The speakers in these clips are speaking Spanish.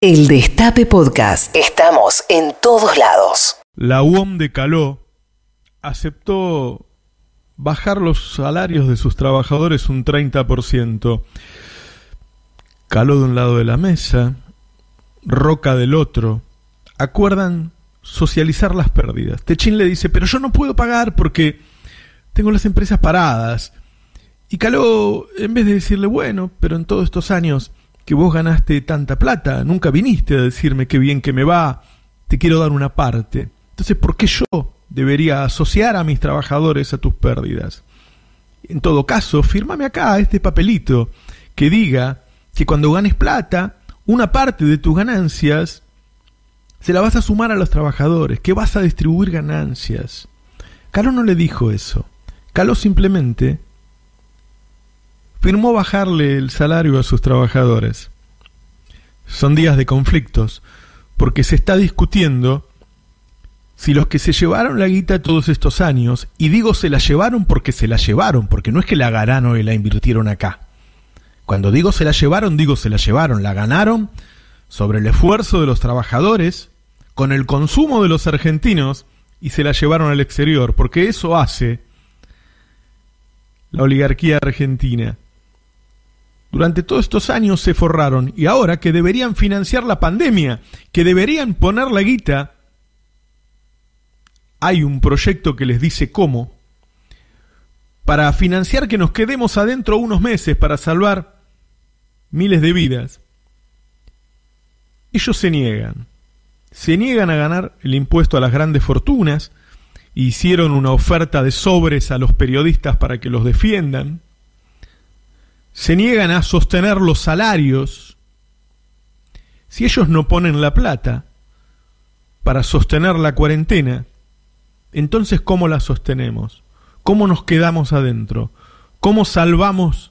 El Destape Podcast. Estamos en todos lados. La UOM de Caló aceptó bajar los salarios de sus trabajadores un 30%. Caló de un lado de la mesa, Roca del otro. Acuerdan socializar las pérdidas. Techín le dice, pero yo no puedo pagar porque tengo las empresas paradas. Y Caló, en vez de decirle, bueno, pero en todos estos años que vos ganaste tanta plata, nunca viniste a decirme qué bien que me va, te quiero dar una parte. Entonces, ¿por qué yo debería asociar a mis trabajadores a tus pérdidas? En todo caso, fírmame acá este papelito que diga que cuando ganes plata, una parte de tus ganancias se la vas a sumar a los trabajadores, que vas a distribuir ganancias. Calo no le dijo eso. Calo simplemente firmó bajarle el salario a sus trabajadores. Son días de conflictos, porque se está discutiendo si los que se llevaron la guita todos estos años, y digo se la llevaron porque se la llevaron, porque no es que la ganaron y la invirtieron acá. Cuando digo se la llevaron, digo se la llevaron, la ganaron sobre el esfuerzo de los trabajadores, con el consumo de los argentinos, y se la llevaron al exterior, porque eso hace la oligarquía argentina. Durante todos estos años se forraron y ahora que deberían financiar la pandemia, que deberían poner la guita, hay un proyecto que les dice cómo, para financiar que nos quedemos adentro unos meses para salvar miles de vidas. Ellos se niegan, se niegan a ganar el impuesto a las grandes fortunas, hicieron una oferta de sobres a los periodistas para que los defiendan, se niegan a sostener los salarios, si ellos no ponen la plata para sostener la cuarentena, entonces ¿cómo la sostenemos? ¿Cómo nos quedamos adentro? ¿Cómo salvamos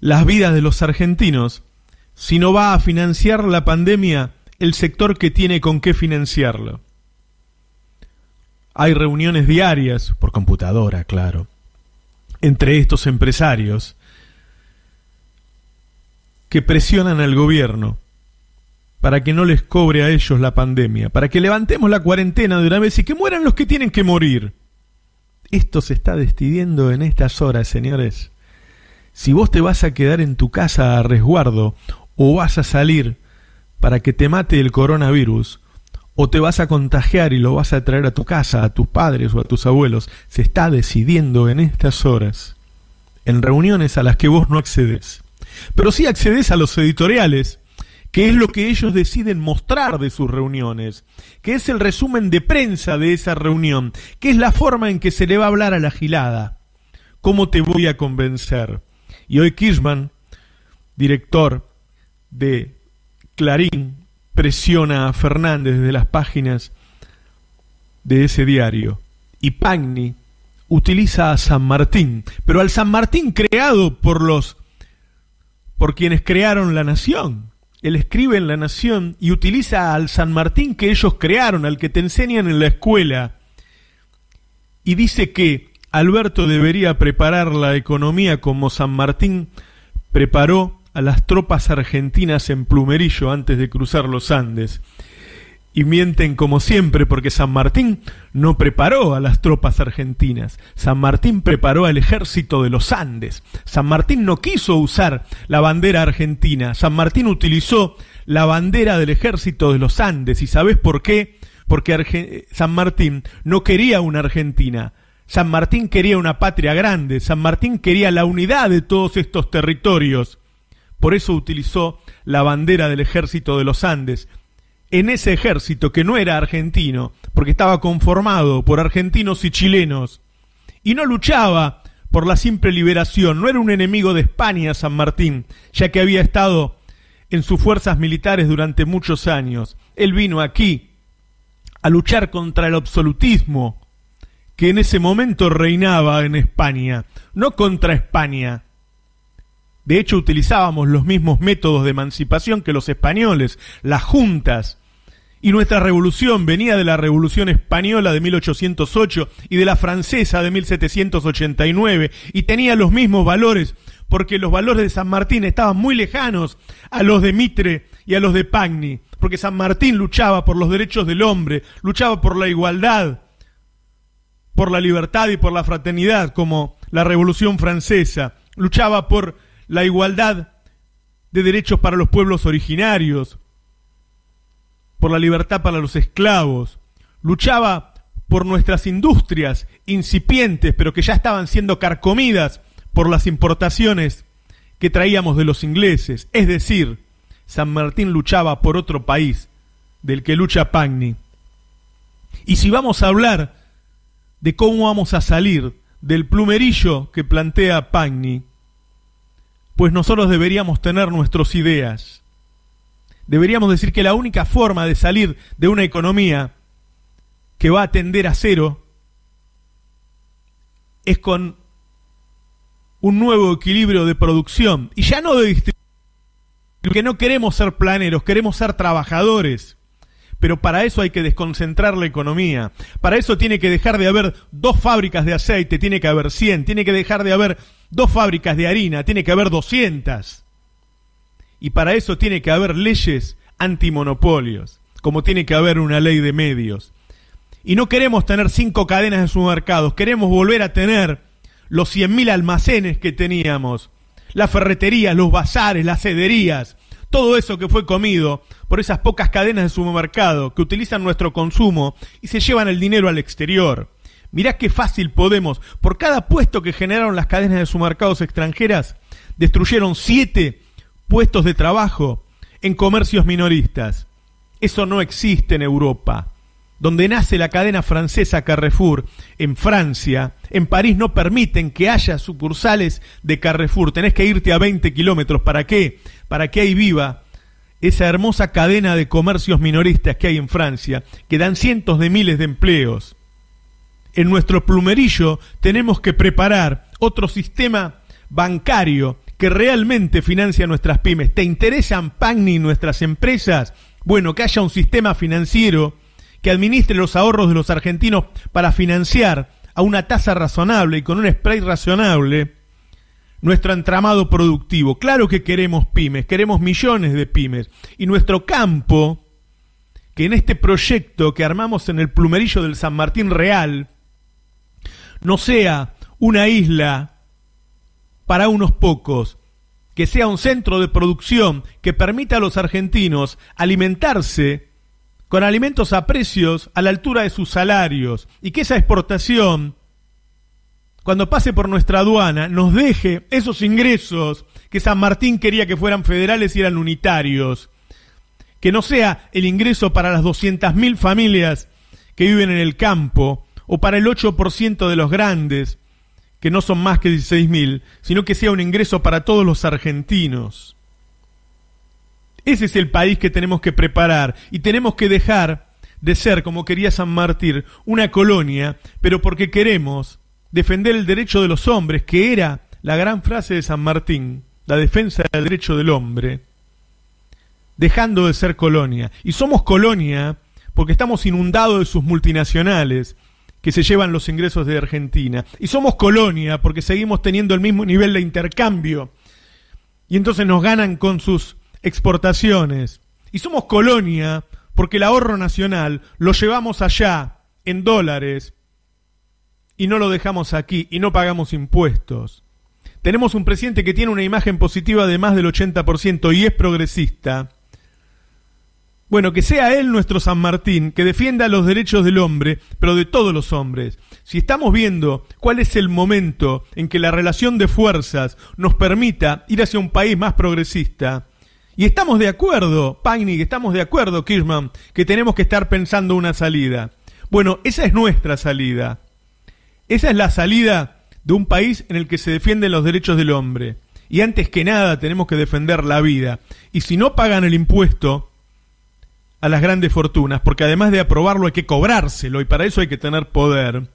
las vidas de los argentinos si no va a financiar la pandemia el sector que tiene con qué financiarlo? Hay reuniones diarias, por computadora, claro, entre estos empresarios que presionan al gobierno para que no les cobre a ellos la pandemia, para que levantemos la cuarentena de una vez y que mueran los que tienen que morir. Esto se está decidiendo en estas horas, señores. Si vos te vas a quedar en tu casa a resguardo o vas a salir para que te mate el coronavirus, o te vas a contagiar y lo vas a traer a tu casa, a tus padres o a tus abuelos, se está decidiendo en estas horas, en reuniones a las que vos no accedes. Pero sí accedes a los editoriales, que es lo que ellos deciden mostrar de sus reuniones, que es el resumen de prensa de esa reunión, que es la forma en que se le va a hablar a la gilada. ¿Cómo te voy a convencer? Y hoy Kirchman, director de Clarín, presiona a Fernández desde las páginas de ese diario. Y Pagni utiliza a San Martín, pero al San Martín creado por los por quienes crearon la nación. Él escribe en la nación y utiliza al San Martín que ellos crearon, al que te enseñan en la escuela. Y dice que Alberto debería preparar la economía como San Martín preparó a las tropas argentinas en Plumerillo antes de cruzar los Andes y mienten como siempre porque San Martín no preparó a las tropas argentinas. San Martín preparó al ejército de los Andes. San Martín no quiso usar la bandera argentina. San Martín utilizó la bandera del ejército de los Andes. ¿Y sabes por qué? Porque San Martín no quería una Argentina. San Martín quería una patria grande. San Martín quería la unidad de todos estos territorios. Por eso utilizó la bandera del ejército de los Andes en ese ejército que no era argentino, porque estaba conformado por argentinos y chilenos, y no luchaba por la simple liberación, no era un enemigo de España San Martín, ya que había estado en sus fuerzas militares durante muchos años. Él vino aquí a luchar contra el absolutismo que en ese momento reinaba en España, no contra España. De hecho, utilizábamos los mismos métodos de emancipación que los españoles, las juntas, y nuestra revolución venía de la revolución española de 1808 y de la francesa de 1789 y tenía los mismos valores porque los valores de San Martín estaban muy lejanos a los de Mitre y a los de Pagni, porque San Martín luchaba por los derechos del hombre, luchaba por la igualdad, por la libertad y por la fraternidad, como la Revolución Francesa, luchaba por la igualdad de derechos para los pueblos originarios, por la libertad para los esclavos, luchaba por nuestras industrias incipientes, pero que ya estaban siendo carcomidas por las importaciones que traíamos de los ingleses. Es decir, San Martín luchaba por otro país del que lucha Pagni. Y si vamos a hablar de cómo vamos a salir del plumerillo que plantea Pagni, pues nosotros deberíamos tener nuestras ideas. Deberíamos decir que la única forma de salir de una economía que va a tender a cero es con un nuevo equilibrio de producción y ya no de distribución, porque no queremos ser planeros, queremos ser trabajadores. Pero para eso hay que desconcentrar la economía. Para eso tiene que dejar de haber dos fábricas de aceite, tiene que haber 100. Tiene que dejar de haber dos fábricas de harina, tiene que haber 200. Y para eso tiene que haber leyes antimonopolios, como tiene que haber una ley de medios. Y no queremos tener cinco cadenas de supermercados, queremos volver a tener los 100.000 almacenes que teníamos, las ferreterías, los bazares, las cederías, todo eso que fue comido por esas pocas cadenas de supermercado que utilizan nuestro consumo y se llevan el dinero al exterior. Mirá qué fácil podemos. Por cada puesto que generaron las cadenas de supermercados extranjeras, destruyeron siete puestos de trabajo en comercios minoristas. Eso no existe en Europa. Donde nace la cadena francesa Carrefour, en Francia, en París no permiten que haya sucursales de Carrefour. Tenés que irte a 20 kilómetros. ¿Para qué? Para que ahí viva esa hermosa cadena de comercios minoristas que hay en Francia, que dan cientos de miles de empleos en nuestro plumerillo tenemos que preparar otro sistema bancario que realmente financia nuestras pymes. ¿Te interesan Pagni nuestras empresas? Bueno, que haya un sistema financiero que administre los ahorros de los argentinos para financiar a una tasa razonable y con un spray razonable nuestro entramado productivo. Claro que queremos pymes, queremos millones de pymes. Y nuestro campo, que en este proyecto que armamos en el plumerillo del San Martín Real, no sea una isla para unos pocos, que sea un centro de producción que permita a los argentinos alimentarse con alimentos a precios a la altura de sus salarios y que esa exportación, cuando pase por nuestra aduana, nos deje esos ingresos que San Martín quería que fueran federales y eran unitarios. Que no sea el ingreso para las 200.000 familias que viven en el campo, o para el 8% de los grandes, que no son más que 16.000, sino que sea un ingreso para todos los argentinos. Ese es el país que tenemos que preparar y tenemos que dejar de ser, como quería San Martín, una colonia, pero porque queremos defender el derecho de los hombres, que era la gran frase de San Martín, la defensa del derecho del hombre, dejando de ser colonia. Y somos colonia porque estamos inundados de sus multinacionales, que se llevan los ingresos de Argentina. Y somos colonia porque seguimos teniendo el mismo nivel de intercambio. Y entonces nos ganan con sus exportaciones. Y somos colonia porque el ahorro nacional lo llevamos allá en dólares y no lo dejamos aquí y no pagamos impuestos. Tenemos un presidente que tiene una imagen positiva de más del 80% y es progresista bueno, que sea él nuestro San Martín, que defienda los derechos del hombre, pero de todos los hombres. Si estamos viendo cuál es el momento en que la relación de fuerzas nos permita ir hacia un país más progresista, y estamos de acuerdo, Pagni, estamos de acuerdo, Kirchman, que tenemos que estar pensando una salida. Bueno, esa es nuestra salida. Esa es la salida de un país en el que se defienden los derechos del hombre. Y antes que nada tenemos que defender la vida. Y si no pagan el impuesto, a las grandes fortunas, porque además de aprobarlo hay que cobrárselo y para eso hay que tener poder.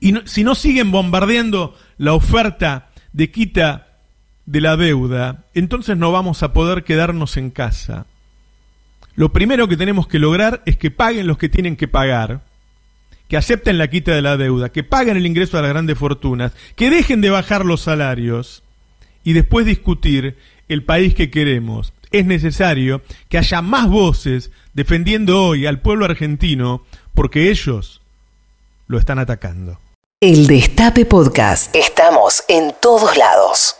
Y si no siguen bombardeando la oferta de quita de la deuda, entonces no vamos a poder quedarnos en casa. Lo primero que tenemos que lograr es que paguen los que tienen que pagar, que acepten la quita de la deuda, que paguen el ingreso a las grandes fortunas, que dejen de bajar los salarios y después discutir el país que queremos es necesario que haya más voces defendiendo hoy al pueblo argentino porque ellos lo están atacando. El Destape Podcast. Estamos en todos lados.